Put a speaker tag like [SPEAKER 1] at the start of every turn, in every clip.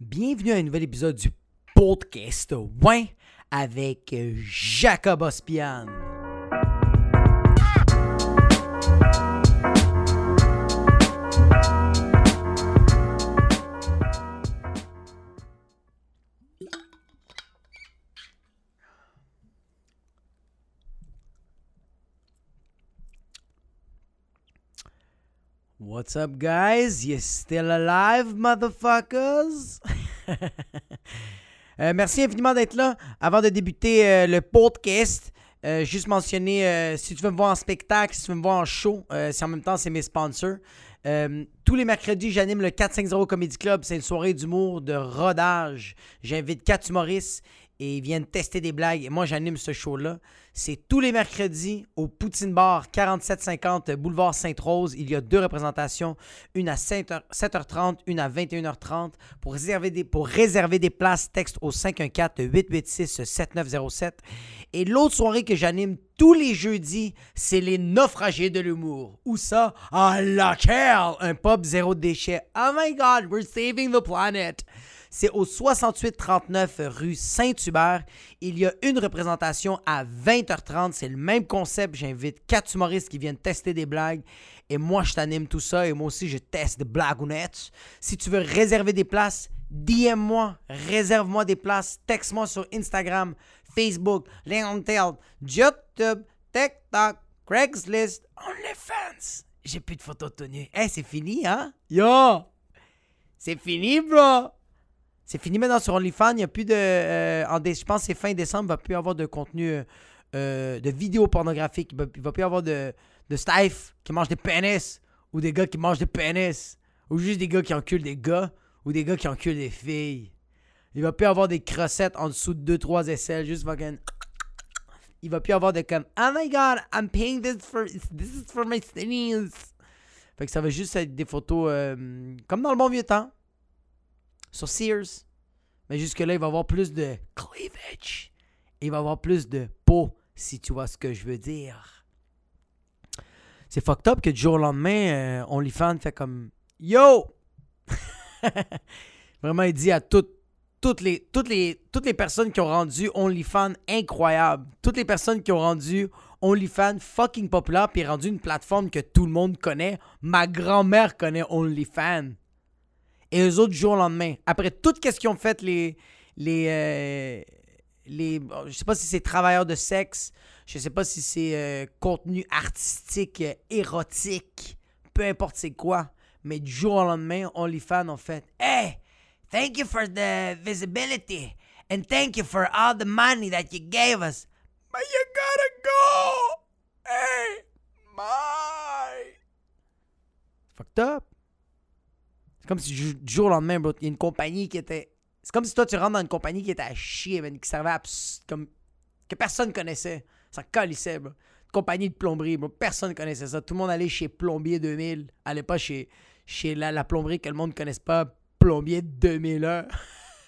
[SPEAKER 1] Bienvenue à un nouvel épisode du podcast Ouin avec Jacob Ospian. What's up, guys? You still alive, motherfuckers? Euh, merci infiniment d'être là. Avant de débuter euh, le podcast, euh, juste mentionner si tu veux me voir en spectacle, si tu veux me voir en show, si en même temps c'est mes sponsors. Euh, tous les mercredis, j'anime le 450 Comedy Club. C'est une soirée d'humour, de rodage. J'invite quatre humoristes et ils viennent tester des blagues. Et moi, j'anime ce show-là. C'est tous les mercredis au Poutine Bar, 4750 Boulevard Sainte-Rose. Il y a deux représentations, une à 7h30, une à 21h30. Pour réserver des, pour réserver des places, texte au 514-886-7907. Et l'autre soirée que j'anime tous les jeudis, c'est les naufragés de l'humour. Où ça? À laquelle? Un pub zéro déchet. Oh my God, we're saving the planet. C'est au 6839 rue Saint-Hubert. Il y a une représentation à 20h30. C'est le même concept. J'invite quatre humoristes qui viennent tester des blagues. Et moi, je t'anime tout ça. Et moi aussi, je teste des blagounettes. Si tu veux réserver des places, DM-moi. Réserve-moi des places. Texte-moi sur Instagram, Facebook, LinkedIn, YouTube, TikTok, Craigslist, OnlyFans. J'ai plus de photos de tenue. Eh, c'est fini, hein? Yo! C'est fini, bro! C'est fini maintenant sur OnlyFans. Il a plus de. euh, je pense que c'est fin décembre. Il ne va plus avoir de contenu euh, euh, de vidéos pornographiques. Il ne va, va plus avoir de, de qui mangent des pénis. Ou des gars qui mangent des pénis. Ou juste des gars qui enculent des gars. Ou des gars qui enculent des filles. Il va plus avoir des crossettes en dessous de 2-3 aisselles. Juste fucking. Il va plus avoir de comme Oh my god, I'm paying this for. This is for my sneeze. Fait que ça va juste être des photos comme dans le bon vieux temps sur Sears. Mais jusque-là, il va avoir plus de cleavage. Il va avoir plus de peau, si tu vois ce que je veux dire. C'est fucked up que du jour au lendemain, euh, OnlyFans fait comme Yo! Vraiment, il dit à toutes, toutes, les, toutes, les, toutes les personnes qui ont rendu OnlyFans incroyable, toutes les personnes qui ont rendu OnlyFans fucking populaire, puis rendu une plateforme que tout le monde connaît. Ma grand-mère connaît OnlyFans. Et eux autres, du jour au lendemain, après tout ce qu'ils ont fait, les. les, euh, les je sais pas si c'est travailleurs de sexe, je sais pas si c'est euh, contenu artistique, euh, érotique, peu importe c'est quoi, mais du jour au lendemain, OnlyFans ont fait Hey, thank you for the visibility, and thank you for all the money that you gave us. But you gotta go! Hey, my! Fucked up. Comme si du jour au lendemain, bro, il y a une compagnie qui était. C'est comme si toi, tu rentres dans une compagnie qui était à chier, qui servait à. comme. que personne connaissait. Ça calissait, bro. Une compagnie de plomberie, bro. Personne connaissait ça. Tout le monde allait chez Plombier 2000. Allait pas chez, chez la, la plomberie que le monde ne connaisse pas. Plombier 2001.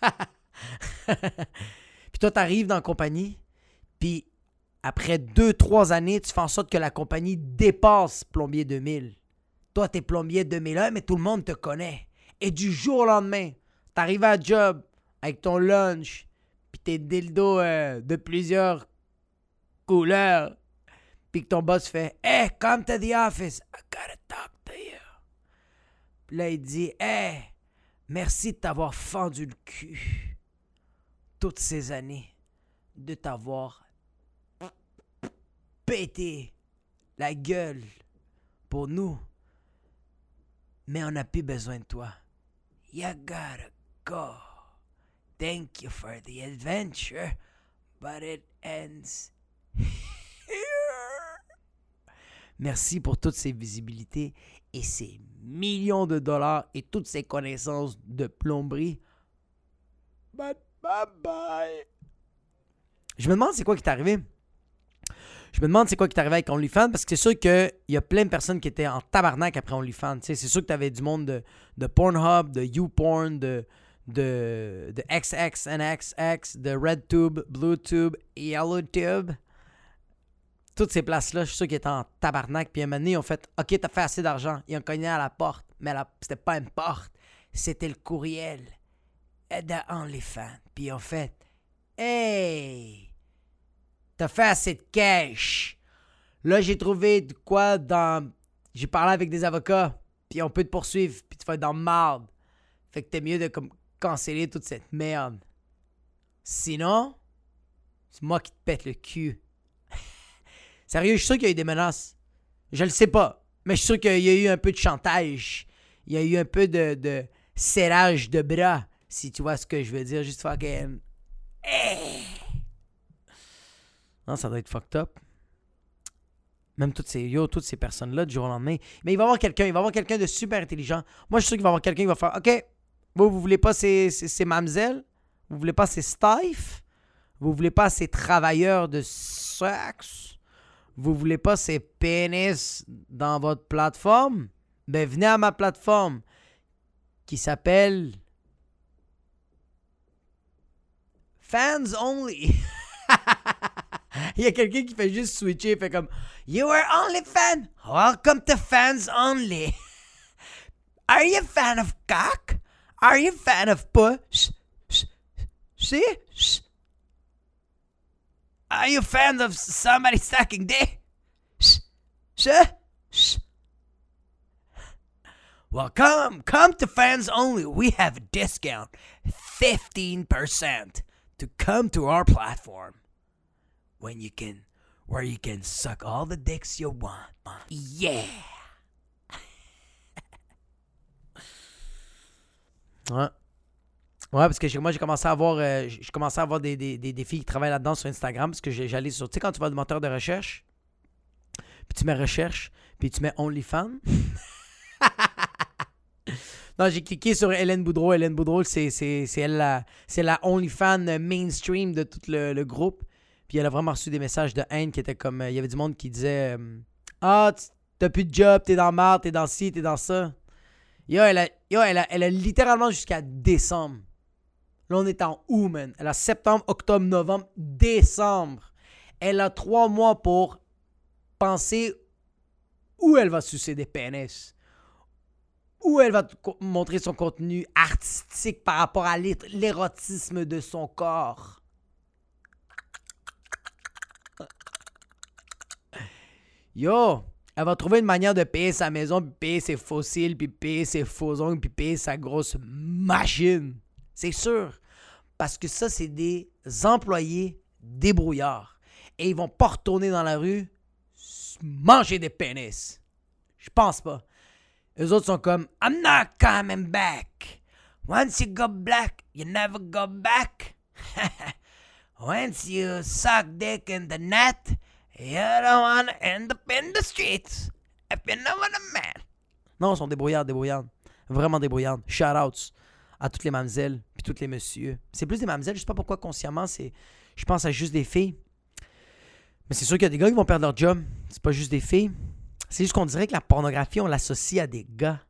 [SPEAKER 1] puis toi, t'arrives dans la compagnie, puis après deux, trois années, tu fais en sorte que la compagnie dépasse Plombier 2000. Toi, t'es plombier 2001, mais tout le monde te connaît. Et du jour au lendemain, t'arrives à job avec ton lunch, puis tes dildos euh, de plusieurs couleurs, puis que ton boss fait « Hey, come to the office, I gotta talk to you. » Puis là, il dit « Hey, merci de t'avoir fendu le cul toutes ces années, de t'avoir pété la gueule pour nous. Mais on n'a plus besoin de toi. You gotta go. Thank you for the adventure, but it ends here. Merci pour toutes ces visibilités et ces millions de dollars et toutes ces connaissances de plomberie. But bye bye. Je me demande c'est quoi qui t'est arrivé. Je me demande c'est quoi qui arrivé avec OnlyFans parce que c'est sûr qu'il y a plein de personnes qui étaient en tabarnak après OnlyFans. C'est sûr que tu avais du monde de, de Pornhub, de YouPorn, de, de, de XXNXX, de RedTube, BlueTube, YellowTube. Toutes ces places-là, je suis sûr qu'ils étaient en tabarnak. Puis à un moment donné, ils ont fait Ok, t'as fait assez d'argent. Ils ont cogné à la porte. Mais la- c'était pas une porte, c'était le courriel. de OnlyFans. Puis ils ont fait Hey, t'as fait assez de cash. Là, j'ai trouvé de quoi dans. J'ai parlé avec des avocats, puis on peut te poursuivre, puis tu vas être dans marde. Fait que t'es mieux de comme canceller toute cette merde. Sinon, c'est moi qui te pète le cul. Sérieux, je suis sûr qu'il y a eu des menaces. Je le sais pas, mais je suis sûr qu'il y a eu un peu de chantage. Il y a eu un peu de, serrage de bras, si tu vois ce que je veux dire. Juste fucking. Hey! Non, ça doit être fucked up. Même toutes ces, yo, toutes ces personnes-là du jour au lendemain. Mais il va y avoir quelqu'un, il va y avoir quelqu'un de super intelligent. Moi, je suis sûr qu'il va y avoir quelqu'un qui va faire OK, vous, vous voulez pas ces, ces, mamzelles? Vous voulez pas ces staff Vous voulez pas ces travailleurs de sexe? Vous voulez pas ces pénis dans votre plateforme? Ben, venez à ma plateforme qui s'appelle Fans Only. Il y a quelqu'un qui fait juste switcher, fait comme You are only fan. Welcome to fans only. Are you fan of cock? Are you fan of push? See? Are you fan of somebody sucking dick? Sure? Well, come, come to fans only. We have a discount, 15% to come to our platform when you can where you can suck all the dicks you want. Yeah. ouais. Ouais, parce que moi, j'ai commencé à avoir, euh, j'ai commencé à avoir des, des, des, filles qui travaillent là-dedans sur Instagram. Parce que j'allais sur. Tu sais, quand tu vas le moteur de recherche, puis tu mets recherche, puis tu mets OnlyFans. non, j'ai cliqué sur Hélène Boudreau. Hélène Boudreau, c'est elle la, la OnlyFans mainstream de tout le groupe. Puis elle a vraiment reçu des messages de haine qui étaient comme. Euh, il y avait du monde qui disait euh, Ah, t'as plus de job, t'es dans marre, t'es dans ci, t'es dans ça. Yo, elle a, yo, elle littéralement jusqu'à décembre. Là, on est en août, man. Elle a septembre, octobre, novembre, décembre. Elle a trois mois pour penser où elle va sucer des pénis. Où elle va montrer son contenu artistique par rapport à l'érotisme de son corps. Yo, elle va trouver une manière de payer sa maison, puis payer ses fossiles, puis payer ses faux ongles, puis payer sa grosse machine. C'est sûr. Parce que ça, c'est des employés débrouillards. Et ils vont pas retourner dans la rue manger des pénis. Je pense pas. Les autres sont comme I'm not coming back. Once you go black, you never go back. Once you suck dick in the net, You don't wanna end up in the streets if you know what. Non, ils sont débrouillards, débrouillards. Vraiment débrouillards. Shout-outs à toutes les mamzelles puis toutes les messieurs. C'est plus des mamzelles, je sais pas pourquoi consciemment, c'est je pense à juste des filles. Mais c'est sûr qu'il y a des gars qui vont perdre leur job. C'est pas juste des filles. C'est juste qu'on dirait que la pornographie, on l'associe à des gars.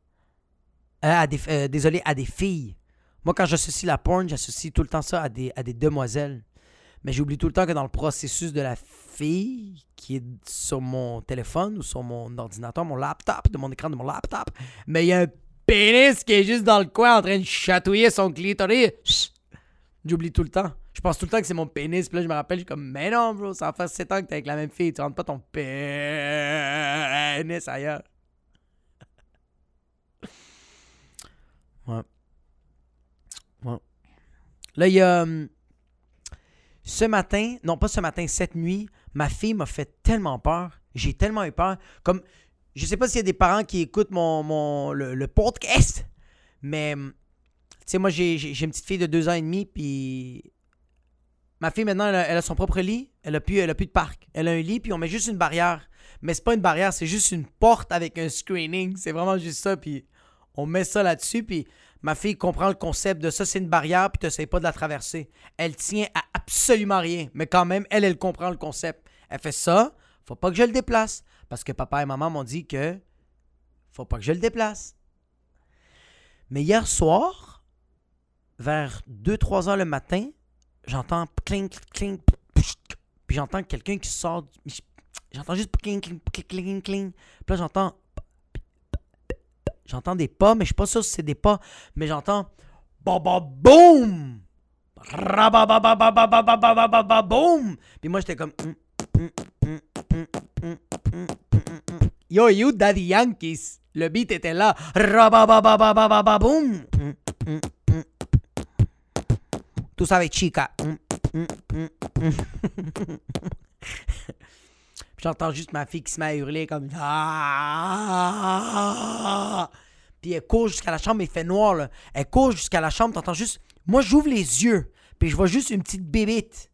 [SPEAKER 1] Euh, à des, euh, désolé, à des filles. Moi, quand j'associe la porn, j'associe tout le temps ça à des, à des demoiselles. Mais j'oublie tout le temps que dans le processus de la fille qui est sur mon téléphone ou sur mon ordinateur, mon laptop, de mon écran de mon laptop, mais il y a un pénis qui est juste dans le coin en train de chatouiller son clitoris. J'oublie tout le temps. Je pense tout le temps que c'est mon pénis. Puis là, je me rappelle, je suis comme, mais non, bro, ça faire 7 ans que t'es avec la même fille. Tu rentres pas ton pénis ailleurs. Ouais. Ouais. Là, il y a. Hum, ce matin, non pas ce matin, cette nuit, ma fille m'a fait tellement peur. J'ai tellement eu peur. Comme, je sais pas s'il y a des parents qui écoutent mon, le, podcast, mais, tu sais, moi, j'ai une petite fille de deux ans et demi, puis ma fille, maintenant, elle a, son propre lit. Elle a, plus, elle a plus de parc. Elle a un lit, puis on met juste une barrière. Mais c'est pas une barrière, c'est juste une porte avec un screening. C'est vraiment juste ça, puis on met ça là-dessus, Ma fille comprend le concept de ça, c'est une barrière, puis tu pas de la traverser. Elle tient à absolument rien, mais quand même, elle, elle comprend le concept. Elle fait ça, faut pas que je le déplace, parce que papa et maman m'ont dit que faut pas que je le déplace. Mais hier soir, vers 2-3 heures le matin, j'entends clink, clink, puis j'entends quelqu'un qui sort. J'entends juste clink, clink, clink, clink. Puis là, j'entends J'entends des pas, mais je suis pas sûr si c'est des pas. Mais j'entends Baba boum! Boum! Puis moi, j'étais comme. Yo, you Daddy Yankees. Le beat était là. Boum! Tout ça avec Chica. J'entends juste ma fille qui se met à hurler comme. Ah! Puis elle court jusqu'à la chambre, il fait noir, là. Elle court jusqu'à la chambre, t'entends juste. Moi, j'ouvre les yeux, puis je vois juste une petite bébite.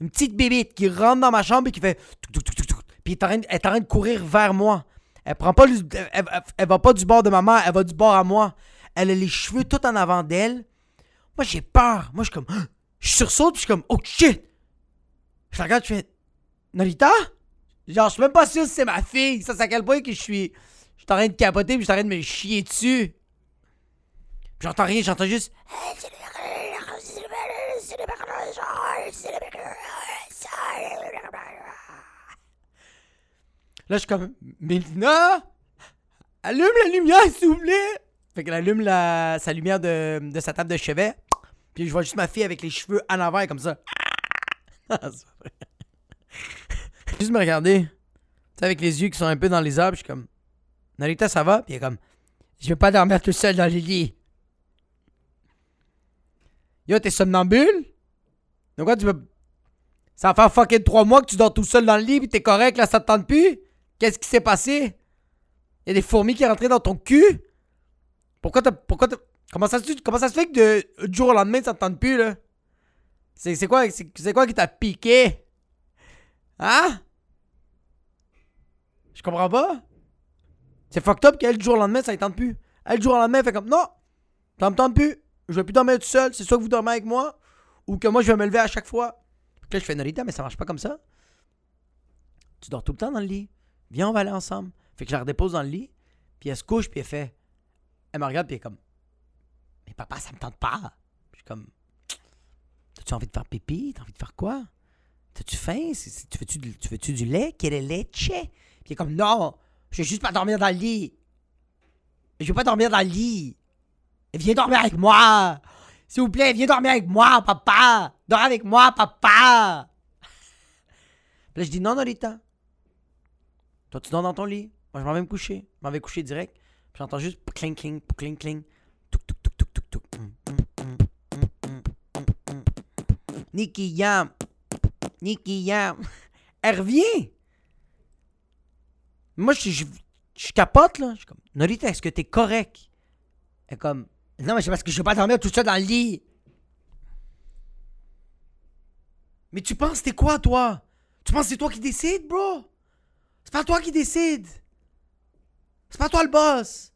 [SPEAKER 1] Une petite bébite qui rentre dans ma chambre et qui fait. Puis elle est en train de courir vers moi. Elle prend pas elle, elle, va pas du bord de ma mère, elle va du bord à moi. Elle a les cheveux tout en avant d'elle. Moi, j'ai peur. Moi, je suis comme. Je sursaute, puis je suis comme. Oh shit! Je la regarde, je fais. Narita? Genre, je suis même pas sûr si c'est ma fille. Ça, c'est à quel point que je suis. Je suis en train de capoter, puis je suis en train de me chier dessus. J'entends rien, j'entends juste. Là, je suis comme. Mélina! Allume la lumière, s'il vous plaît! Fait qu'elle allume la, sa lumière de, de sa table de chevet. Puis je vois juste ma fille avec les cheveux en avant comme ça. Juste me regarder. Tu sais, avec les yeux qui sont un peu dans les arbres, je suis comme. Narita, ça va? Puis elle est comme. Je veux pas dormir tout seul dans le lit. Yo, t'es somnambule? Donc quoi, tu veux. Ça va faire fucking trois mois que tu dors tout seul dans le lit, pis t'es correct, là, ça te tente plus? Qu'est-ce qui s'est passé? Y a des fourmis qui sont rentrées dans ton cul? Pourquoi t'as. Pourquoi t'as. Comment ça, se, comment ça se fait que de, du jour au lendemain, ça te tente plus, là? C'est quoi, c'est quoi qui t'a piqué? Hein? Je comprends pas. C'est fucked up qu'elle, du jour au lendemain, ça ne tente plus. Elle, du jour au lendemain, fait comme non, ça me tente plus. Je vais plus dormir tout seul. C'est soit que vous dormez avec moi ou que moi, je vais me lever à chaque fois. Puis là, je fais Norita, mais ça marche pas comme ça. Tu dors tout le temps dans le lit. Viens, on va aller ensemble. Fait que je la redépose dans le lit. Puis elle se couche, puis elle fait. Elle me regarde, puis elle est comme. Mais papa, ça me tente pas. Je suis comme. T'as-tu envie de faire pipi? T'as envie de faire quoi? T'as-tu faim? Tu veux-tu tu veux du lait? Quel est le lait? Puis il est comme, non, je veux juste pas dormir dans le lit. Je veux pas dormir dans le lit. Viens dormir avec moi. S'il vous plaît, viens dormir avec moi, papa. Dors avec moi, papa. Puis là, je dis, non, Norita. Toi, tu dors dans ton lit. Moi, je m'en vais me coucher. Je m'en vais coucher direct. Puis j'entends juste cling, cling, cling, cling. Tuk, tuk, tuk, tuk, tuk, tuk. Nicky Yam. Nicky Yam. Elle revient. Moi, je, je, capote, là. Je suis comme, Norita, est-ce que t'es correct? Elle est comme, non, mais c'est parce que je veux pas dormir tout seul dans le lit. Mais tu penses, t'es quoi, toi? Tu penses c'est toi qui décides, bro? C'est pas toi qui décide. C'est pas toi le boss.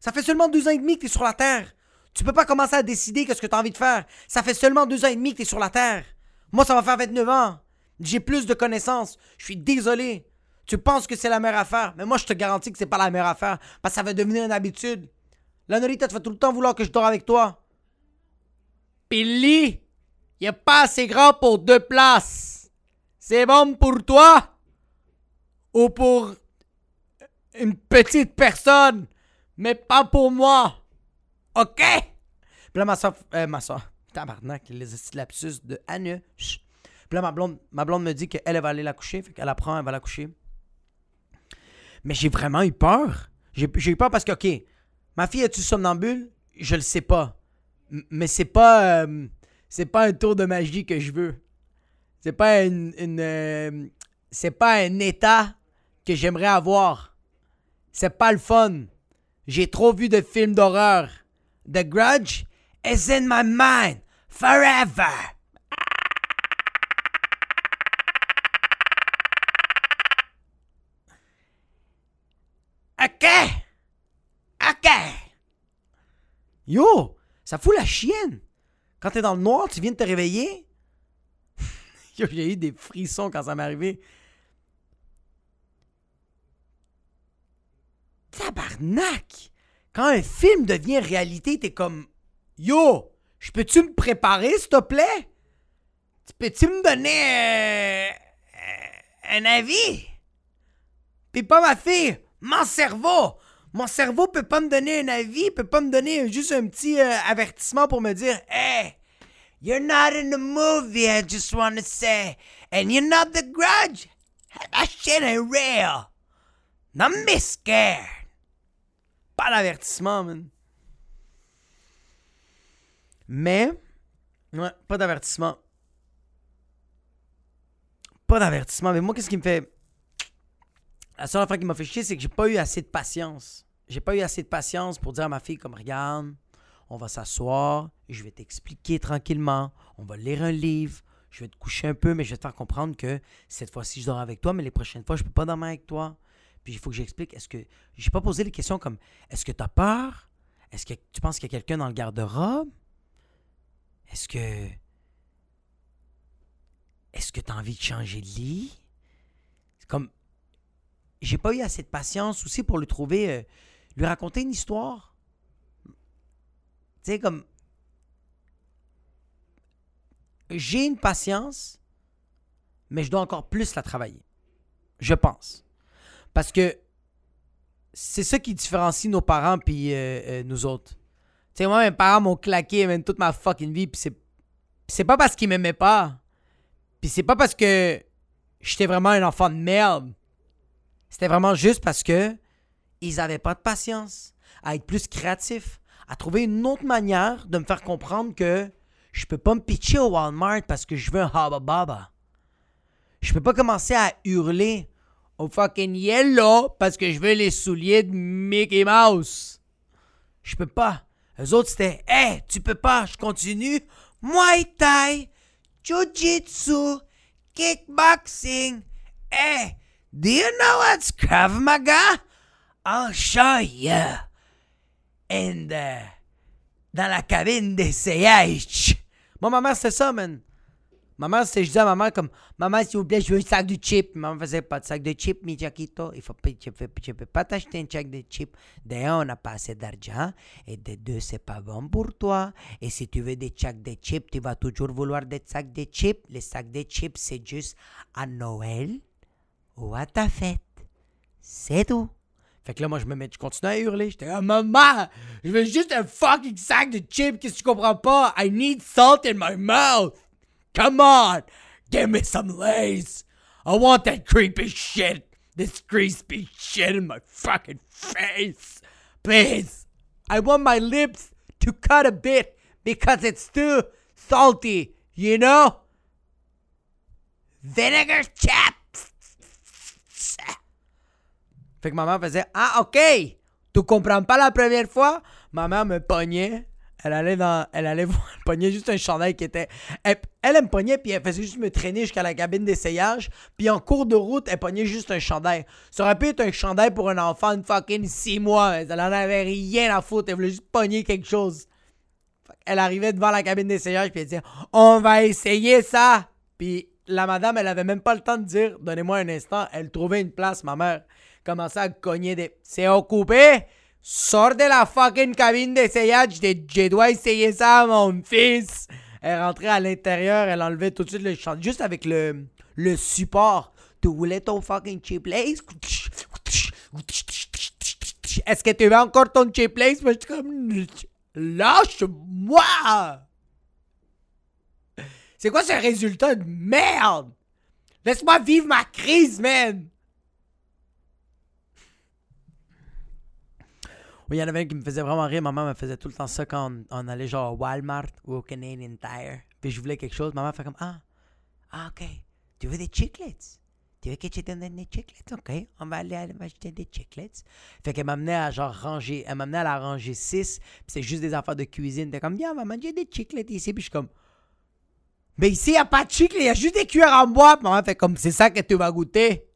[SPEAKER 1] Ça fait seulement deux ans et demi que t'es sur la Terre. Tu peux pas commencer à décider qu'est-ce que t'as envie de faire. Ça fait seulement deux ans et demi que t'es sur la Terre. Moi, ça va faire 29 ans. J'ai plus de connaissances. Je suis désolé. Tu penses que c'est la meilleure affaire, mais moi, je te garantis que c'est pas la meilleure affaire. Parce que ça va devenir une habitude. La Norita, tu vas tout le temps vouloir que je dors avec toi. Pis il est pas assez grand pour deux places. C'est bon pour toi? Ou pour une petite personne, mais pas pour moi. OK? Puis ma soeur, euh, ma soeur, tabarnak, les lapsus de Anne. Puis là, ma blonde, me dit qu'elle, elle va aller la coucher. Fait qu'elle apprend, elle va la coucher. Mais j'ai vraiment eu peur. J'ai, eu peur parce que, OK, ma fille est-tu somnambule? Je le sais pas. mais c'est pas. Euh, c'est pas un tour de magie que je veux. C'est pas une. Euh, c'est pas un état que j'aimerais avoir. C'est pas le fun. J'ai trop vu de films d'horreur. The Grudge is in my mind forever. OK? OK. Yo, ça fout la chienne. Quand t'es dans le noir, tu viens de te réveiller? J'ai eu des frissons quand ça m'est arrivé. Tabarnak! Quand un film devient réalité, t'es comme Yo, je peux-tu me préparer, s'il te plaît? Peux-tu me donner un avis? Pis pas ma fille, mon cerveau, Mon cerveau peut pas me donner un avis, peut pas me donner juste un petit euh, avertissement pour me dire Hey, you're not in the movie, I just want to say. And you're not the grudge. That shit ain't real. Be scared. Pas d'avertissement, man. Mais, ouais, pas d'avertissement. Pas d'avertissement. Mais moi, qu'est-ce qui me fait. La seule affaire qui m'a fait chier, c'est que j'ai pas eu assez de patience. J'ai pas eu assez de patience pour dire à ma fille, comme, regarde, on va s'asseoir, je vais t'expliquer tranquillement, on va lire un livre, je vais te coucher un peu, mais je vais te faire comprendre que cette fois-ci, je dors avec toi, mais les prochaines fois, je peux pas dormir avec toi. Puis il faut que j'explique, est-ce que. J'ai pas posé les questions comme est-ce que tu as peur? Est-ce que tu penses qu'il y a quelqu'un dans le garde-robe? Est-ce que. Est-ce que tu as envie de changer de lit? Comme. J'ai pas eu assez de patience aussi pour lui trouver. euh, lui raconter une histoire. Tu sais, comme. J'ai une patience, mais je dois encore plus la travailler. Je pense. Parce que c'est ça qui différencie nos parents puis euh, euh, nous autres. Sais, moi, mes parents m'ont claqué toute ma fucking vie, puis c'est, pas parce qu'ils m'aimaient pas. Puis c'est pas parce que j'étais vraiment un enfant de merde. C'était vraiment juste parce que ils avaient pas de patience à être plus créatifs, à trouver une autre manière de me faire comprendre que je peux pas me pitcher au Walmart parce que je veux un Haba Baba. Je peux pas commencer à hurler au fucking yellow parce que je veux les souliers de Mickey Mouse. Je peux pas. Les autres, c'était Hey, tu peux pas, je continue. Muay Thai, Jiu-Jitsu, Kickboxing. Hey, do you know what's Krav Maga? I'll show you. And, uh, dans la cabine d'essayage. Ma mère, c'était ça, man. Ma mère, c'était, je disais à ma mère comme, maman, s'il vous plaît, je veux un sac de chips. Maman faisait pas de sac de chips, mi Jaquito. Il faut pas, tu peux, pas t'acheter un sac de chips. D'un, on n'a pas assez d'argent. Et de deux, c'est pas bon pour toi. Et si tu veux des sacs de chips, tu vas toujours vouloir des sacs de chips. Les sacs de chips, c'est juste à Noël ou à ta fête. C'est tout. Fait que là, moi, je me mets, je continue à hurler. J'étais ah, maman, je veux juste un fucking sac de chips. Qu'est-ce que tu comprends pas? I need salt in my mouth. Come on, give me some lace. I want that creepy shit. This crispy shit in my fucking face. Please. I want my lips to cut a bit because it's too salty, you know? Vinegar chaps. Fait que ma mère faisait Ah, ok! Tu comprends pas la première fois? Ma mère me pognait. Elle allait dans. Elle allait voir. Elle juste un chandail qui était. Elle, elle, me pognait, puis elle faisait juste me traîner jusqu'à la cabine d'essayage. Puis en cours de route, elle pognait juste un chandail. Ça aurait pu être un chandail pour un enfant de fucking 6 mois. Elle en avait rien à foutre. Elle voulait juste pogner quelque chose. Elle arrivait devant la cabine d'essayage, puis elle disait On va essayer ça! Puis la madame, elle avait même pas le temps de dire Donnez-moi un instant. Elle trouvait une place, ma mère. Commençait à cogner des. C'est occupé! Sors de la fucking cabine d'essayage, je dois essayer ça, mon fils! Elle rentrait à l'intérieur, elle enlevait tout de suite le chandail, juste avec le, le support. Tu voulais ton fucking chip lace? Est-ce que tu veux encore ton chip lace? Moi, je suis comme. Lâche-moi! C'est quoi ce résultat de merde? Laisse-moi vivre ma crise, man! Il y en avait un qui me faisait vraiment rire. Maman me faisait tout le temps ça quand on, allait genre au Walmart ou au Canadian Tire. Puis je voulais quelque chose. Maman fait comme Ah, ah ok. Tu veux des chiclets? Tu veux que je te donne des chiclets? Ok, on va aller, aller acheter des chiclets. Fait qu'elle m'amenait à genre ranger. Elle m'amenait à la ranger 6. Puis c'est juste des affaires de cuisine. T'es comme Viens, maman, j'ai des chiclets ici. Puis je suis comme Mais ici, il n'y a pas de chiclets. Il y a juste des cuillères en bois. Maman fait comme C'est ça que tu vas goûter?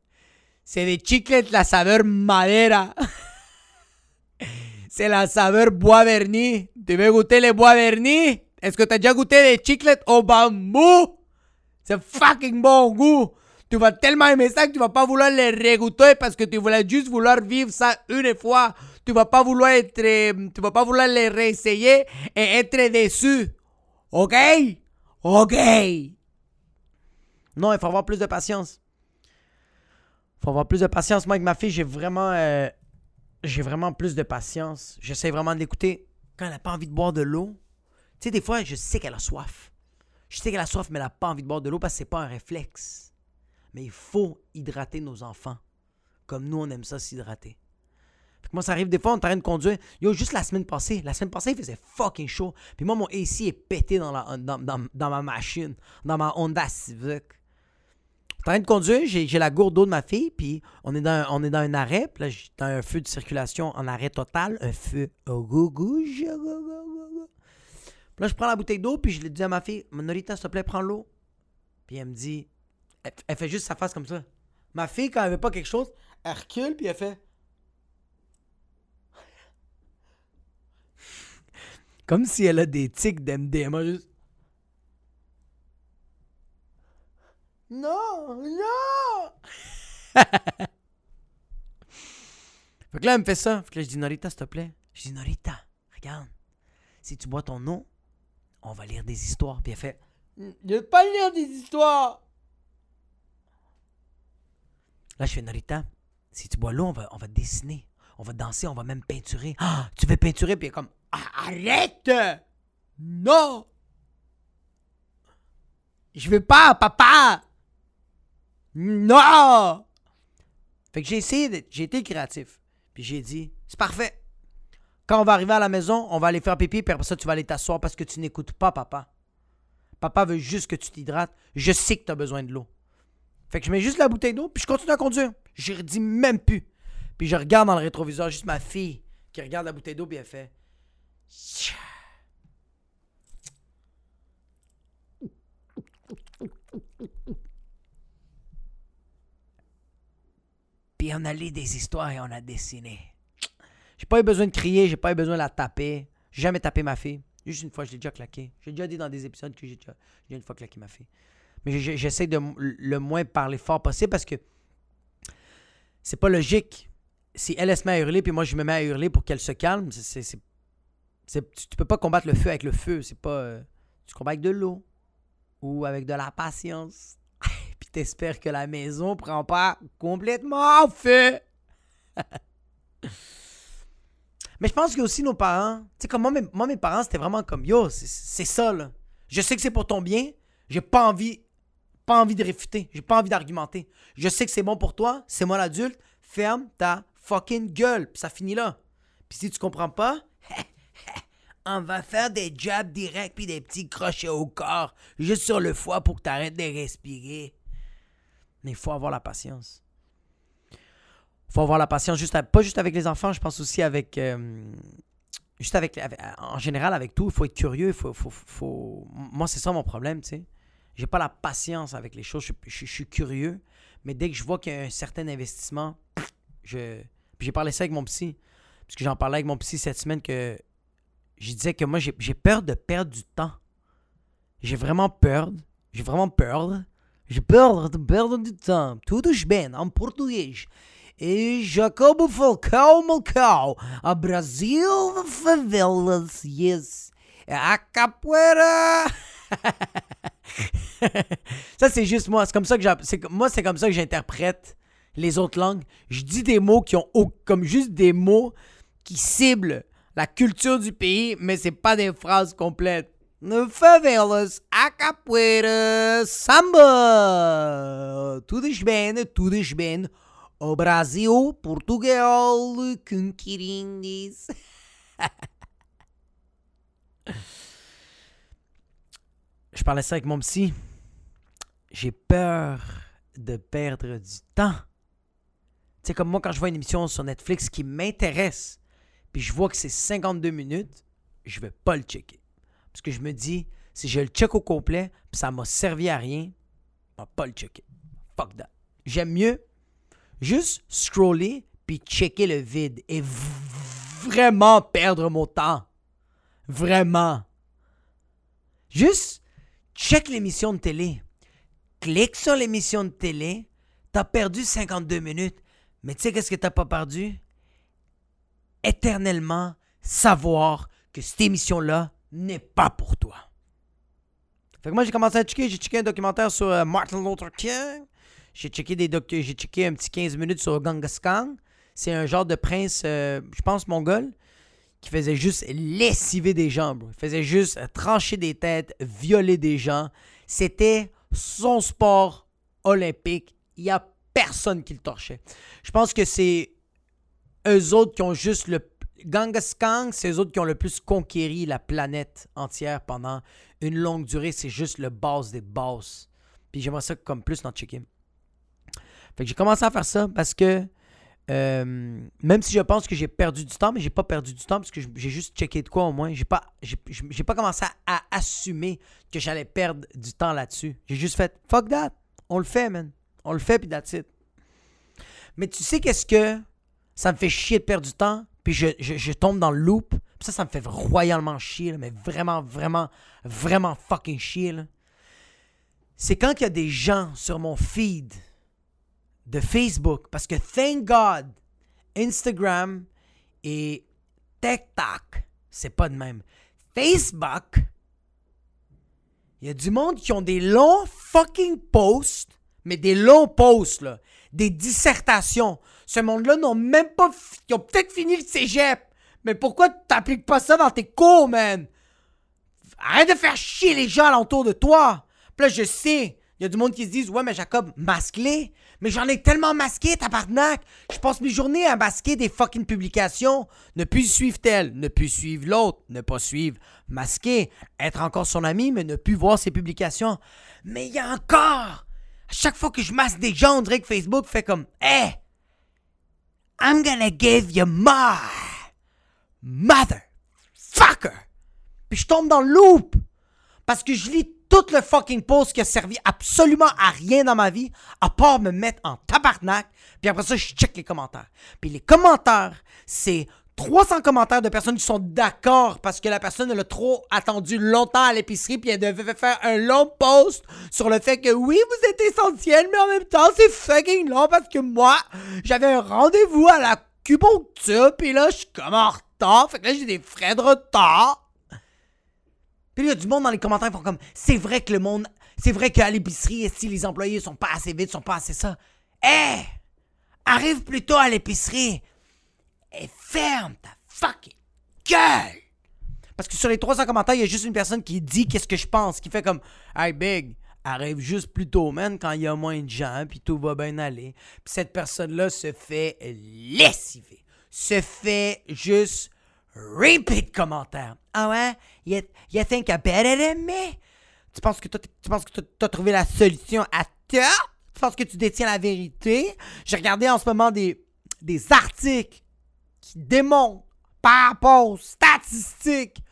[SPEAKER 1] C'est des chiclets la saveur madera. C'est la saveur bois verni. Tu veux goûter les bois vernis? Est-ce que tu as déjà goûté des chiclets au bambou? C'est fucking bon goût. Tu vas tellement aimer ça que tu vas pas vouloir les régoûter parce que tu voulais juste vouloir vivre ça une fois. Tu vas pas vouloir être, euh, tu vas pas vouloir les réessayer et être déçu. OK? OK. Non, il faut avoir plus de patience. Faut avoir plus de patience. Moi, avec ma fille, j'ai vraiment... euh, j'ai vraiment plus de patience. J'essaie vraiment de l'écouter. Quand elle n'a pas envie de boire de l'eau, tu sais, des fois, je sais qu'elle a soif. Je sais qu'elle a soif, mais elle n'a pas envie de boire de l'eau parce que c'est pas un réflexe. Mais il faut hydrater nos enfants. Comme nous, on aime ça s'hydrater. moi, ça arrive des fois, on est en train de conduire. Yo, juste la semaine passée, la semaine passée, il faisait fucking chaud. Puis moi, mon AC est pété dans, la, dans, dans ma machine, dans ma Honda Civic en train de conduire, j'ai la gourde d'eau de ma fille, puis on est dans, on est dans un arrêt, puis là, j'ai un feu de circulation en arrêt total, un feu au là, je prends la bouteille d'eau, puis je lui dis à ma fille, Norita, s'il te plaît, prends l'eau. Puis elle me dit, elle, fait juste sa face comme ça. Ma fille, quand elle veut pas quelque chose, elle recule, puis elle fait. Comme si elle a des tics d'MDMA, juste. Non, non! fait que là, elle me fait ça. Fait que là, je dis, Norita, s'il te plaît. Je dis, Norita, regarde. Si tu bois ton eau, on va lire des histoires. Puis elle fait, je veux pas lire des histoires. Là, je fais, Norita, si tu bois l'eau, on va, on va dessiner. On va danser, on va même peinturer. Ah, tu veux peinturer? Puis elle est comme, arrête! Non! Je veux pas, papa! Non! Fait que j'ai essayé, j'ai été créatif. Puis j'ai dit, c'est parfait. Quand on va arriver à la maison, on va aller faire pipi, puis après ça, tu vas aller t'asseoir parce que tu n'écoutes pas papa. Papa veut juste que tu t'hydrates. Je sais que tu as besoin de l'eau. Fait que je mets juste la bouteille d'eau, puis je continue à conduire. Je redis même plus. Puis je regarde dans le rétroviseur, juste ma fille qui regarde la bouteille d'eau, puis elle fait. On a lu des histoires et on a dessiné. J'ai pas eu besoin de crier, j'ai pas eu besoin de la taper. J'ai jamais tapé ma fille. Juste une fois, je l'ai déjà claqué. J'ai déjà dit dans des épisodes que j'ai déjà, une fois claqué ma fille. Mais j'essaie de le moins parler fort possible parce que c'est pas logique. Si elle, se met à hurler, puis moi je me mets à hurler pour qu'elle se calme, tu peux pas combattre le feu avec le feu. C'est pas. Euh, tu combats avec de l'eau ou avec de la patience t'espères que la maison prend pas complètement feu. Mais je pense que aussi nos parents, tu sais, comme moi mes, parents, c'était vraiment comme yo, c'est ça, là. Je sais que c'est pour ton bien, j'ai pas envie, pas envie de réfuter, j'ai pas envie d'argumenter. Je sais que c'est bon pour toi, c'est moi l'adulte, ferme ta fucking gueule, puis ça finit là. Puis si tu comprends pas, on va faire des jabs directs puis des petits crochets au corps, juste sur le foie pour que t'arrêtes de respirer. Mais il faut avoir la patience. Il faut avoir la patience, juste pas juste avec les enfants, je pense aussi avec. Euh, juste avec, En général, avec tout, il faut être curieux. Il faut, faut, Moi, c'est ça mon problème, tu sais. J'ai pas la patience avec les choses. Je, suis curieux. Mais dès que je vois qu'il y a un certain investissement, je. Puis j'ai parlé ça avec mon psy. Parce que j'en parlais avec mon psy cette semaine que je disais que moi, j'ai peur de perdre du temps. J'ai vraiment peur. J'ai vraiment peur Je perdo de tempo. Todos bem, em português. E Jacobo Falcão Malcau. A Brasil favelas, yes. A capoeira. ça, c'est juste moi. C'est comme ça que moi, c'est comme ça que j'interprète les autres langues. Je dis des mots qui ont comme juste des mots qui ciblent la culture du pays, mais c'est pas des phrases complètes. Favelas, Brasil, Portugal. Je parlais ça avec mon psy. J'ai peur de perdre du temps. C'est comme moi quand je vois une émission sur Netflix qui m'intéresse, puis je vois que c'est 52 minutes, je vais pas le checker. Parce que je me dis, si je le check au complet, puis ça m'a servi à rien, je vais pas le checker. Fuck that. J'aime mieux juste scroller puis checker le vide et vraiment perdre mon temps. Vraiment. Juste check l'émission de télé. Clique sur l'émission de télé. T'as perdu 52 minutes. Mais tu sais qu'est-ce que t'as pas perdu? Éternellement savoir que cette émission-là n'est pas pour toi. Fait que moi, j'ai commencé à checker. J'ai checké un documentaire sur euh, Martin Luther King. J'ai checké, des j'ai checké un petit 15 minutes sur Genghis Khan. c'est un genre de prince, euh, je pense, mongol, qui faisait juste lessiver des gens, bro. Il faisait juste trancher des têtes, violer des gens. C'était son sport olympique. Il n'y a personne qui le torchait. Je pense que c'est eux autres qui ont juste le. Genghis Khan, c'est eux autres qui ont le plus conquéri la planète entière pendant une longue durée. C'est juste le base des bases. Puis j'aimerais ça comme plus dans Chicken. Fait que j'ai commencé à faire ça parce que euh, même si je pense que j'ai perdu du temps, mais j'ai pas perdu du temps parce que j'ai juste checké de quoi au moins. J'ai pas, j'ai pas commencé à, assumer que j'allais perdre du temps là-dessus. J'ai juste fait fuck that. On le fait, man. On le fait, puis that's it. Mais tu sais qu'est-ce que ça me fait chier de perdre du temps, puis je, tombe dans le loop. Puis ça, ça me fait royalement chier, mais vraiment, vraiment, vraiment fucking chier. C'est quand il y a des gens sur mon feed de Facebook, parce que thank God, Instagram et TikTok, c'est pas de même. Facebook, il y a du monde qui ont des longs fucking posts, mais des longs posts, là, des dissertations. Ce monde-là n'ont même pas. Ils ont peut-être fini le cégep. Mais pourquoi tu t'appliques pas ça dans tes cours, man? Arrête de faire chier les gens alentour de toi. Puis là, je sais, il y a du monde qui se disent Ouais, mais Jacob, masque-les. Mais j'en ai tellement masqué, tabarnak. Je passe mes journées à masquer des fucking publications. Ne plus suivre tel, ne plus suivre l'autre, ne pas suivre, masquer, être encore son ami, mais ne plus voir ses publications. Mais il y a encore. À chaque fois que je masque des gens, on dirait que Facebook fait comme Hey, I'm gonna give you my motherfucker. Puis je tombe dans le loop. Parce que je lis tout le fucking post qui a servi absolument à rien dans ma vie, à part me mettre en tabarnak. Puis après ça, je check les commentaires. Puis les commentaires, c'est 300 commentaires de personnes qui sont d'accord parce que la personne elle a trop attendu longtemps à l'épicerie puis elle devait faire un long post sur le fait que oui, vous êtes essentiel, mais en même temps, c'est fucking long parce que moi, j'avais un rendez-vous à la cuponture puis là, je suis comme en retard. Fait que là, j'ai des frais de retard. Puis il y a du monde dans les commentaires qui font comme c'est vrai que le monde, c'est vrai qu'à l'épicerie, si les employés sont pas assez vite, sont pas assez ça. Eh! arrive plutôt à l'épicerie et ferme ta fucking gueule! Parce que sur les 300 commentaires, il y a juste une personne qui dit qu'est-ce que je pense, qui fait comme Hey Big, arrive juste plus tôt, man, quand il y a moins de gens, puis tout va bien aller. Puis cette personne-là se fait lessiver, se fait juste repeat commentaires. Ah ouais? You, you think you're better than me? Tu penses que tu penses que tu as trouvé la solution à toi? Tu penses que tu détiens la vérité? J'ai regardé en ce moment des, des articles qui démontrent par rapport aux statistiques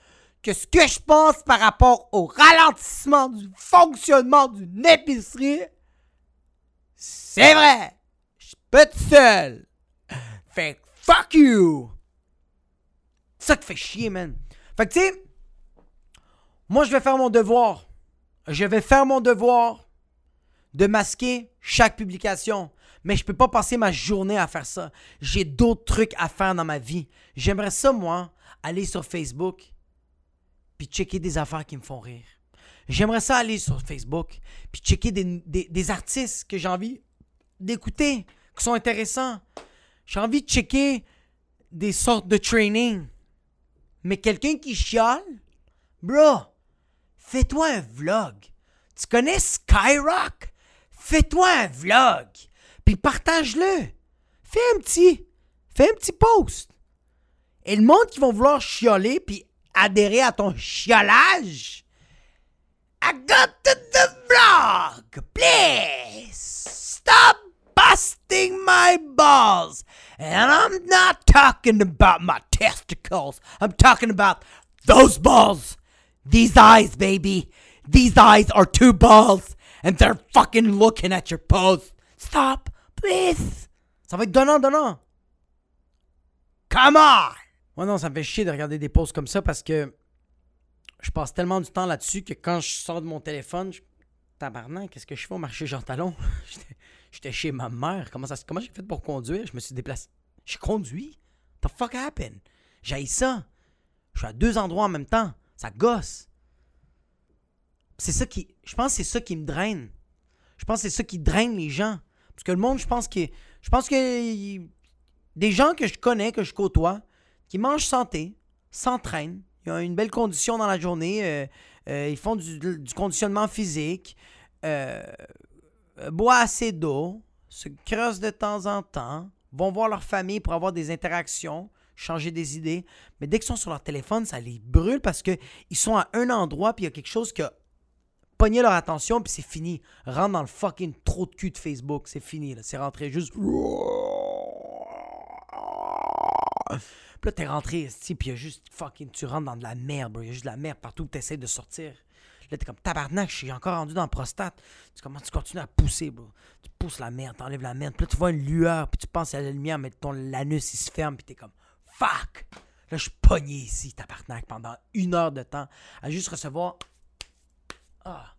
[SPEAKER 1] que ce que je pense par rapport au ralentissement du fonctionnement d'une épicerie, c'est vrai. Je suis pas tout seul. Fait fuck you. Ça te fait chier, man. Fait que, tu sais, moi, je vais faire mon devoir. Je vais faire mon devoir de masquer chaque publication. Mais je peux pas passer ma journée à faire ça. J'ai d'autres trucs à faire dans ma vie. J'aimerais ça, moi, aller sur Facebook puis checker des affaires qui me font rire. J'aimerais ça aller sur Facebook puis checker des, artistes que j'ai envie d'écouter, qui sont intéressants. J'ai envie de checker des sortes de training. Mais quelqu'un qui chiale, bro, fais-toi un vlog. Tu connais Skyrock? Fais-toi un vlog. Puis partage-le. Fais un petit, fais un petit post. Et le monde qui va vouloir chialer puis adhérer à ton chiolage, I got to the vlog. Please stop busting my balls. And I'm not talking about my testicles. I'm talking about those balls. These eyes, baby. These eyes are two balls. And they're fucking looking at your post. Stop, please. Ça va être donnant, donnant. Come on! Moi, non, ça me fait chier de regarder des posts comme ça parce que je passe tellement du temps là-dessus que quand je sors de mon téléphone, je... tabarnak, qu'est-ce que je fais au marché Jean Talon? J'étais chez ma mère. Comment ça Comment j'ai fait pour conduire? Je me suis déplacé. J'ai conduit? The fuck happened? J'ai ça. Je suis à deux endroits en même temps. Ça gosse. C'est ça qui. Je pense que c'est ça qui me draine. Je pense que c'est ça qui draine les gens. Parce que le monde, je pense que. Je pense que. des gens que je connais, que je côtoie, qui mangent santé, s'entraînent, ils ont une belle condition dans la journée, euh, euh, ils font du, conditionnement physique, euh, boivent assez d'eau, se creusent de temps en temps, vont voir leur famille pour avoir des interactions, changer des idées. Mais dès qu'ils sont sur leur téléphone, ça les brûle parce qu'ils sont à un endroit puis il y a quelque chose qui a pogné leur attention puis c'est fini. Rentre dans le fucking trop de cul de Facebook, c'est fini. C'est rentré juste. Puis là, t'es rentré ici, puis il y a juste fucking. Tu rentres dans de la merde, bro. Il y a juste de la merde partout, tu essaies de sortir. Là, t'es comme tabarnak, je suis encore rendu dans la prostate. Tu commences, tu continues à pousser, bro. Tu pousses la merde, t'enlèves la merde. Puis là, tu vois une lueur, puis tu penses à la lumière, mais ton l'anus, il se ferme, puis t'es comme fuck. Là, je suis pogné ici, tabarnak, pendant une heure de temps, à juste recevoir. Ah.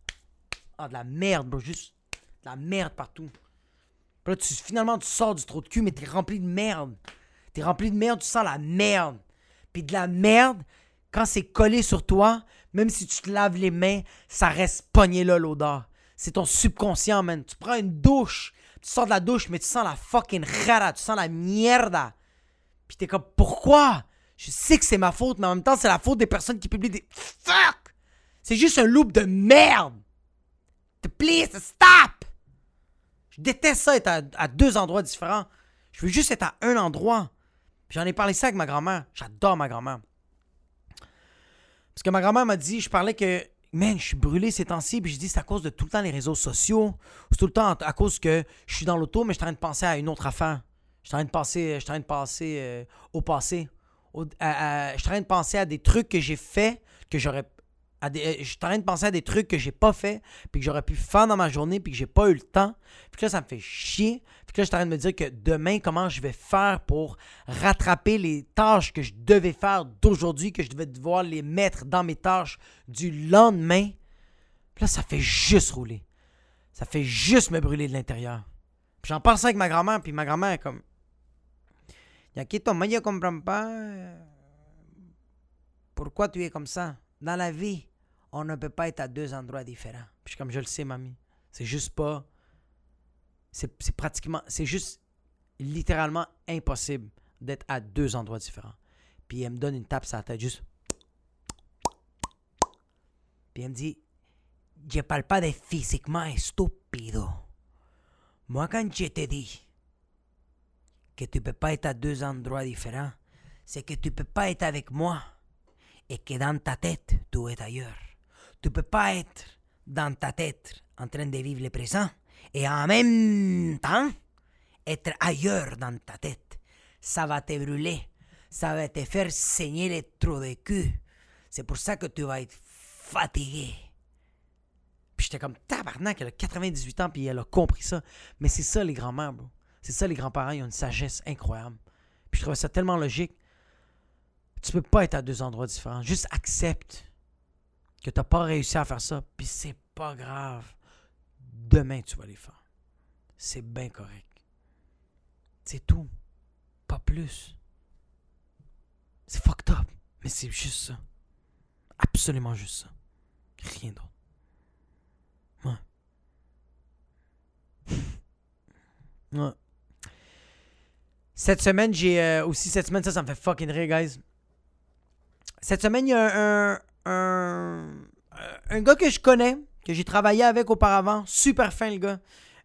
[SPEAKER 1] Ah, de la merde, bro. Juste de la merde partout. Là, tu, finalement, tu sors du trou de cul, mais t'es rempli de merde. T'es rempli de merde, tu sens la merde. Puis de la merde, quand c'est collé sur toi, même si tu te laves les mains, ça reste pogné là, l'odeur. C'est ton subconscient, man. Tu prends une douche, tu sors de la douche, mais tu sens la fucking rara, tu sens la mierda. Puis t'es comme, pourquoi? Je sais que c'est ma faute, mais en même temps, c'est la faute des personnes qui publient des... Fuck! C'est juste un loop de merde. Please, stop! Je déteste ça être à, deux endroits différents. Je veux juste être à un endroit. J'en ai parlé ça avec ma grand-mère. J'adore ma grand-mère. Parce que ma grand-mère m'a dit, je parlais que, man, je suis brûlé ces temps-ci, puis je dis, c'est à cause de tout le temps les réseaux sociaux. C'est tout le temps à cause que je suis dans l'auto, mais je suis en train de penser à une autre affaire. Je suis en train de penser, euh, au passé. Je suis en train de penser à des trucs que j'ai fait, que j'aurais. Euh, je suis en train de penser à des trucs que j'ai pas fait, puis que j'aurais pu faire dans ma journée, puis que j'ai pas eu le temps. Puis que là, ça me fait chier. Puis que là, je suis en train de me dire que demain, comment je vais faire pour rattraper les tâches que je devais faire d'aujourd'hui, que je devais devoir les mettre dans mes tâches du lendemain. Puis là, ça fait juste rouler. Ça fait juste me brûler de l'intérieur. Puis j'en parle ça avec ma grand-mère, puis ma grand-mère est comme. Yaquito, moi, je comprends pas. euh, Pourquoi tu es comme ça? Dans la vie, on ne peut pas être à deux endroits différents. Puis comme, je le sais, mamie. C'est juste pas. C'est c'est pratiquement. C'est juste littéralement impossible d'être à deux endroits différents. Puis elle me donne une tape sur la tête, juste. Puis elle me dit Je parle pas de physiquement estúpido. Moi, quand je te dis que tu peux pas être à deux endroits différents, c'est que tu peux pas être avec moi et que dans ta tête, tu es ailleurs. Tu peux pas être dans ta tête en train de vivre le présent et en même temps être ailleurs dans ta tête. Ça va te brûler. Ça va te faire saigner les trous de cul. C'est pour ça que tu vas être fatigué. Puis j'étais comme tabarnak, elle a 98 ans puis elle a compris ça. Mais c'est ça les grands-mères. C'est ça les grands-parents, ils ont une sagesse incroyable. Puis je trouvais ça tellement logique. Tu peux pas être à deux endroits différents. Juste accepte que t'as pas réussi à faire ça. Puis c'est pas grave. Demain, tu vas les faire. C'est bien correct. C'est tout. Pas plus. C'est fucked up. Mais c'est juste ça. Absolument juste ça. Rien d'autre. Ouais. Ouais. Cette semaine, j'ai euh, aussi cette semaine, ça, ça me fait fucking rire, guys. Cette semaine, il y a un, un, un gars que je connais, que j'ai travaillé avec auparavant. Super fin, le gars.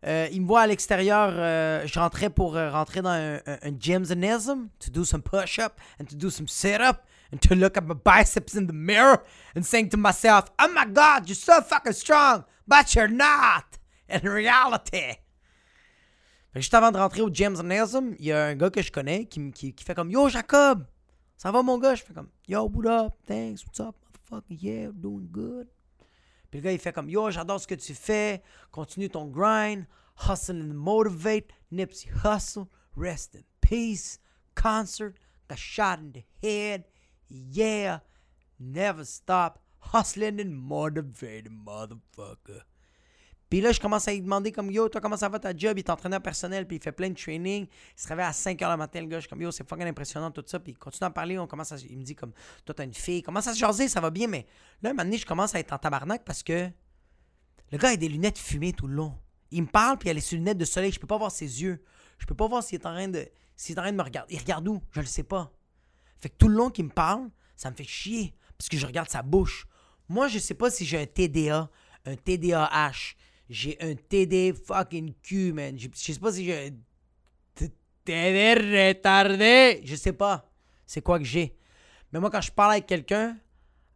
[SPEAKER 1] Euh, il me voit à l'extérieur. euh, je rentrais pour euh, rentrer dans un, un, un gymnasium to do some push-up and to do some sit-up and to look at my biceps in the mirror and saying to myself, "Oh my God, you're so fucking strong, but you're not in reality." Juste avant de rentrer au gymnasium, il y a un gars que je connais qui, qui, qui fait comme Yo Jacob, ça va mon gars? Je fais comme Yo, what up? Thanks, what's up, motherfucker? Yeah, doing good. Puis le gars il fait comme Yo, j'adore ce que tu fais, continue ton grind, hustle and motivate, Nipsey Hustle, rest in peace, concert, got shot in the head, yeah, never stop, hustling and motivating, motherfucker. Puis là, je commence à lui demander comme Yo, toi, comment ça va ta job? Il est entraîneur personnel, puis il fait plein de training. Il se réveille à 5 h le matin, le gars. Je suis comme Yo, c'est fucking impressionnant, tout ça. Puis il continue à parler. On commence à, il me dit comme Toi, t'as une fille. Comment ça se jaser? Ça va bien, mais là, un moment donné, je commence à être en tabarnak parce que le gars a des lunettes fumées tout le long. Il me parle, puis il a les lunettes de soleil. Je peux pas voir ses yeux. Je peux pas voir s'il est en train de. s'il est en train de me regarder, il regarde où? Je le sais pas. Fait que tout le long qu'il me parle, ça me fait chier. Parce que je regarde sa bouche. Moi, je sais pas si j'ai un TDA, un TDAH. J'ai un TD fucking Q, man. Je, je sais pas si j'ai un TD retardé. Je sais pas. C'est quoi que j'ai. Mais moi, quand je parle avec quelqu'un,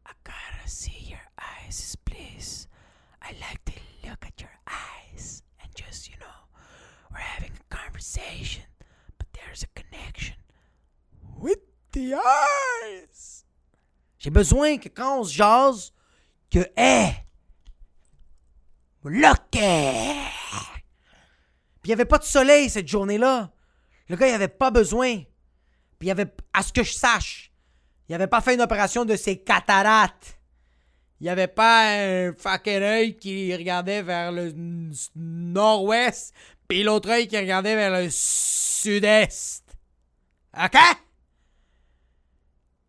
[SPEAKER 1] I gotta see your eyes, please. I like to look at your eyes and just, you know, we're having a conversation, but there's a connection with the eyes. J'ai besoin que quand on se jase, que, hé, look! Puis il n'y avait pas de soleil cette journée-là. Le gars, il avait pas besoin. Puis il avait, à ce que je sache, il avait pas fait une opération de ses cataractes. Il n'y avait pas un fucking œil qui regardait vers le nord-ouest, puis l'autre œil qui regardait vers le sud-est. OK?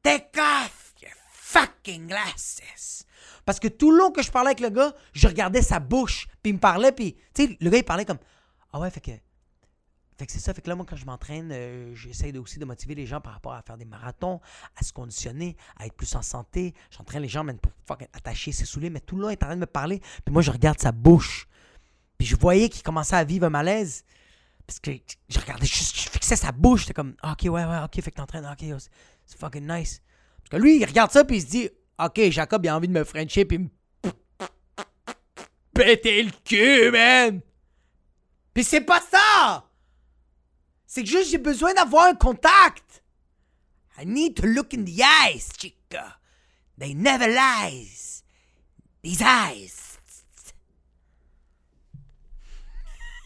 [SPEAKER 1] Take off your fucking glasses. Parce que tout le long que je parlais avec le gars, je regardais sa bouche, puis il me parlait, puis, tu sais, le gars, il parlait comme, ah ouais, fait que, fait que c'est ça. Fait que là, moi, quand je m'entraîne, euh, j'essaie aussi de motiver les gens par rapport à faire des marathons, à se conditionner, à être plus en santé. J'entraîne les gens même pour fucking attacher ses souliers, mais tout le long, il est en train de me parler. Puis moi, je regarde sa bouche. Puis je voyais qu'il commençait à vivre un malaise. Parce que je regardais, je, je fixais sa bouche. J'étais comme, Ah, ok, ouais, ouais, ok, fait que t'entraînes, ok, oh, c'est fucking nice. Parce que lui, il regarde ça, puis il se dit, ok, Jacob, il a envie de me frencher, puis me péter le cul, man. Puis c'est pas ça! C'est que juste j'ai besoin d'avoir un contact. I need to look in the eyes, chica. They never lies. These eyes.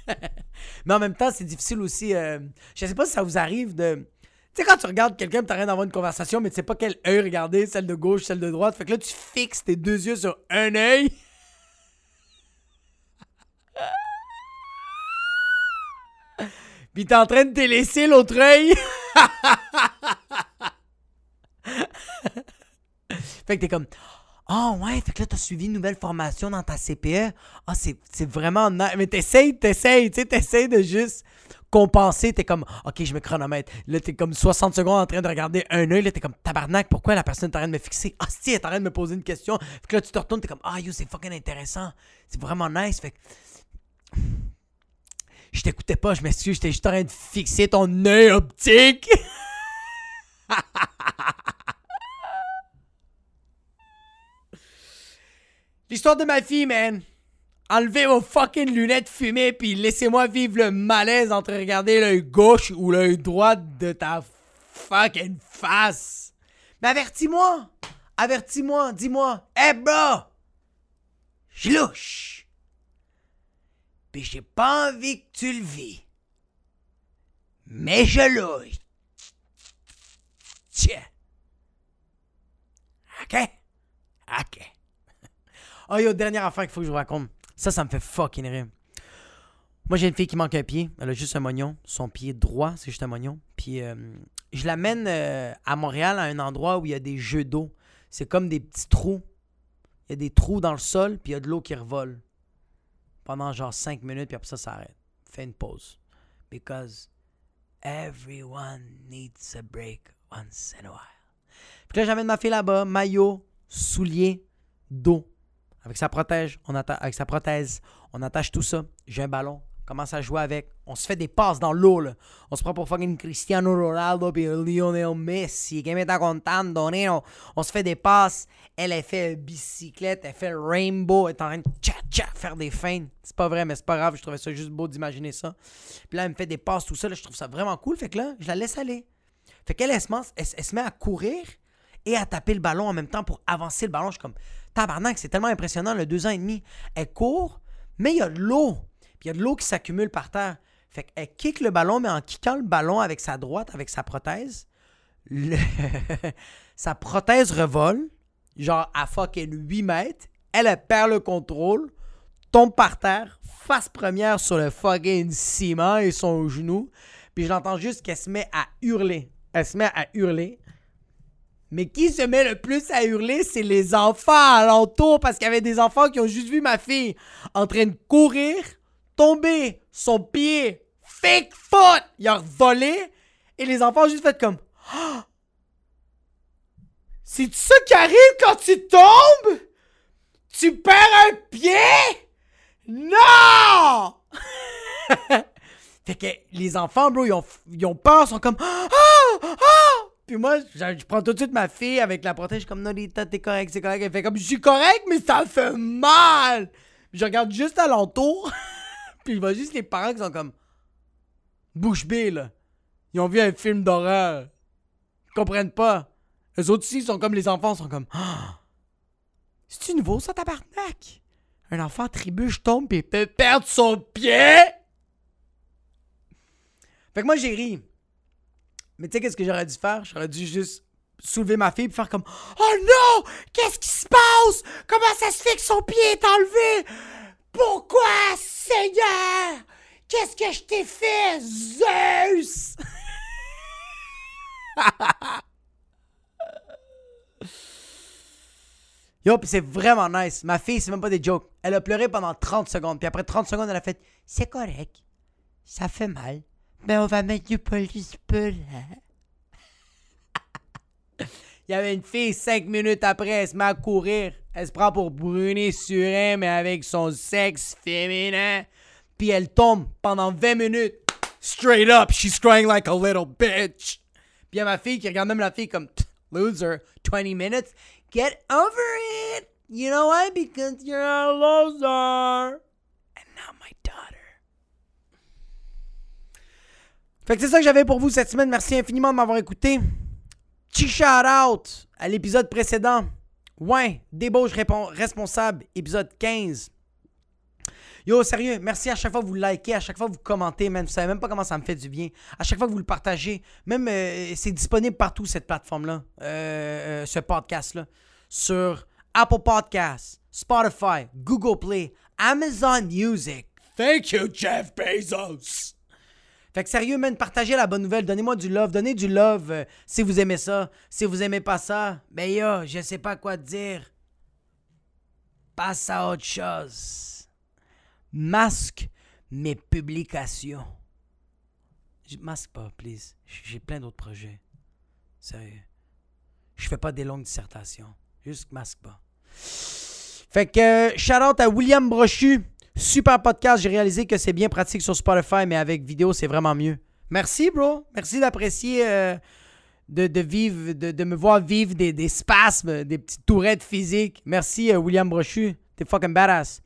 [SPEAKER 1] Mais en même temps, c'est difficile aussi. euh, je sais pas si ça vous arrive de. Tu sais, quand tu regardes quelqu'un, tu rien d'avoir une conversation, mais tu sais pas quel œil regarder, celle de gauche, celle de droite. Fait que là, tu fixes tes deux yeux sur un œil. Puis t'es en train de te laisser l'autre œil. fait que t'es comme. Oh ouais, fait que là t'as suivi une nouvelle formation dans ta CPE. Ah, c'est c'est vraiment. Mais t'essayes, t'essayes, tu sais, t'essayes de juste compenser. T'es comme, ok, je me chronomètre. Là, t'es comme 60 secondes en train de regarder un œil. Là, t'es comme, tabarnak, pourquoi la personne est en de me fixer? Ah, si, elle est en de me poser une question. Fait que là, tu te retournes, t'es comme, ah, yo, c'est fucking intéressant. C'est vraiment nice. Fait que. Je t'écoutais pas, je m'excuse, j'étais juste en train de fixer ton œil optique. L'histoire de ma fille, man. Enlevez vos fucking lunettes fumées puis laissez-moi vivre le malaise entre regarder l'œil gauche ou l'œil droit de ta fucking face. Mais avertis-moi. Avertis-moi. Dis-moi. Hey, bro. Je louche. Puis j'ai pas envie que tu le vis. Mais je louche. Tiens. OK? OK. Oh yo, dernière affaire qu'il faut que je vous raconte. Ça, ça me fait fucking rire. Moi, j'ai une fille qui manque un pied. Elle a juste un mognon. Son pied droit, c'est juste un mognon. Puis, euh, je l'amène euh, à Montréal, à un endroit où il y a des jeux d'eau. C'est comme des petits trous. Il y a des trous dans le sol, puis il y a de l'eau qui revole. Pendant genre 5 minutes, puis après ça, ça arrête. Fais une pause. Because everyone needs a break once in a while. Puis là, j'amène ma fille là-bas, maillot, souliers, dos. Avec sa protège, on avec sa prothèse, on attache tout ça. J'ai un ballon, commence à jouer avec. On se fait des passes dans l'eau, là. On se prend pour fucking Cristiano Ronaldo puis Lionel Messi. Que me contando, neno? On se fait des passes. Elle, elle fait bicyclette, elle fait le rainbow. Elle est en train de faire des feintes. C'est pas vrai, mais c'est pas grave. Je trouvais ça juste beau d'imaginer ça. Puis là, elle me fait des passes, tout ça. Là, je trouve ça vraiment cool. Fait que là, je la laisse aller. Fait qu'elle, elle, elle se met à courir et à taper le ballon en même temps pour avancer le ballon. Je suis comme, tabarnak, c'est tellement impressionnant, le deux ans et demi. Elle court, mais il y a de l'eau. Puis il y a de l'eau qui s'accumule par terre. Fait qu'elle kick le ballon, mais en kickant le ballon avec sa droite, avec sa prothèse, sa prothèse revole, genre à fucking 8 mètres. Elle, elle perd le contrôle, tombe par terre, face première sur le fucking ciment et son genou. Puis je l'entends juste qu'elle se met à hurler. Elle se met à hurler. Mais qui se met le plus à hurler, c'est les enfants alentour parce qu'il y avait des enfants qui ont juste vu ma fille en train de courir, tomber, son pied, fake foot, il a volé. Et les enfants ont juste fait comme. Ah! C'est ça qui arrive quand tu tombes? Tu perds un pied? Non! fait que les enfants, bro, ils ont, ils ont peur, ils sont comme. Ah! Puis moi, je, je prends tout de suite ma fille avec la protège, je comme Norita, t'es correct, c'est correct. Elle fait comme je suis correct, mais ça fait mal! Je regarde juste alentour, puis il voit juste les parents qui sont comme. Bouche bée, là. Ils ont vu un film d'horreur. Ils comprennent pas. Eux autres aussi, sont comme les enfants, sont comme. Ah! C'est-tu nouveau, ça, tabarnak? Un enfant trébuche, tombe, puis il peut perdre son pied! Fait que moi, j'ai ri. Mais tu sais, qu'est-ce que j'aurais dû faire? J'aurais dû juste soulever ma fille et faire comme Oh non! Qu'est-ce qui se passe? Comment ça se fait que son pied est enlevé? Pourquoi, Seigneur? Qu'est-ce que je t'ai fait, Zeus? Yo, pis c'est vraiment nice. Ma fille, c'est même pas des jokes. Elle a pleuré pendant 30 secondes. Puis après 30 secondes, elle a fait C'est correct. Ça fait mal. Mais on va mettre du polyspel. Il y avait une fille, 5 minutes après, elle se met à courir. Elle se prend pour brûler Surin, mais avec son sexe féminin. Puis elle tombe pendant 20 minutes. Straight up, she's crying like a little bitch. Puis il y a ma fille qui regarde même la fille comme loser, 20 minutes. Get over it. You know why? Because you're a loser. And not my daughter. Fait que c'est ça que j'avais pour vous cette semaine. Merci infiniment de m'avoir écouté. Petit shout out à l'épisode précédent. Ouais, débauche responsable, épisode 15. Yo, sérieux, merci à chaque fois que vous likez, à chaque fois que vous commentez, man. Vous savez même pas comment ça me fait du bien. À chaque fois que vous le partagez, même euh, c'est disponible partout, cette plateforme-là, euh, euh, ce podcast-là. Sur Apple Podcasts, Spotify, Google Play, Amazon Music. Thank you, Jeff Bezos. Fait que sérieux, man, partagez la bonne nouvelle. Donnez-moi du love. Donnez du love si vous aimez ça. Si vous aimez pas ça, ben yo, je sais pas quoi dire. Passe à autre chose masque mes publications. Je masque pas, please. J'ai plein d'autres projets. Sérieux. Je fais pas des longues dissertations. Juste masque pas. Fait que, shout out à William Brochu. Super podcast. J'ai réalisé que c'est bien pratique sur Spotify, mais avec vidéo, c'est vraiment mieux. Merci, bro. Merci d'apprécier, euh, de, vivre, de, me voir vivre des, spasmes, des petites tourettes physiques. Merci, euh, William Brochu. T'es fucking badass.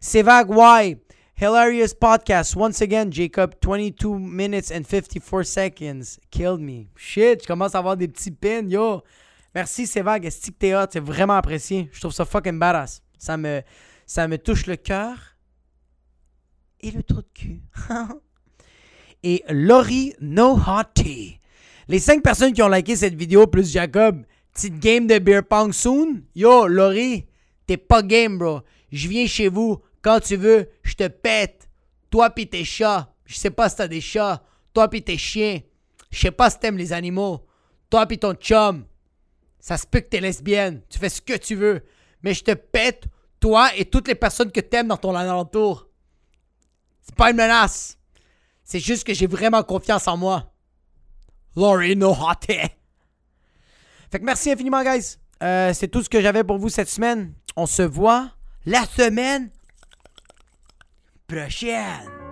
[SPEAKER 1] Sevag Y. Hilarious podcast. Once again, Jacob, 22 minutes and 54 seconds. Killed me. Shit, je commence à avoir des petits pins. Yo. Merci, Sevag. Que t'es hot? C'est vraiment apprécié. Je trouve ça fucking badass. Ça me, ça me touche le cœur et le trou de cul. et Laurie No. Les 5 personnes qui ont liké cette vidéo, plus Jacob, petite game de beer pong soon. Yo, Laurie, t'es pas game, bro. Je viens chez vous quand tu veux, je te pète. Toi pis tes chats. Je sais pas si t'as des chats. Toi pis tes chiens. Je sais pas si t'aimes les animaux. Toi pis ton chum. Ça se peut que t'es lesbienne. Tu fais ce que tu veux. Mais je te pète, toi et toutes les personnes que t'aimes dans ton alentour. C'est pas une menace. C'est juste que j'ai vraiment confiance en moi. Laurie no hot Fait que merci infiniment, guys. Euh, c'est tout ce que j'avais pour vous cette semaine. On se voit la semaine prochaine.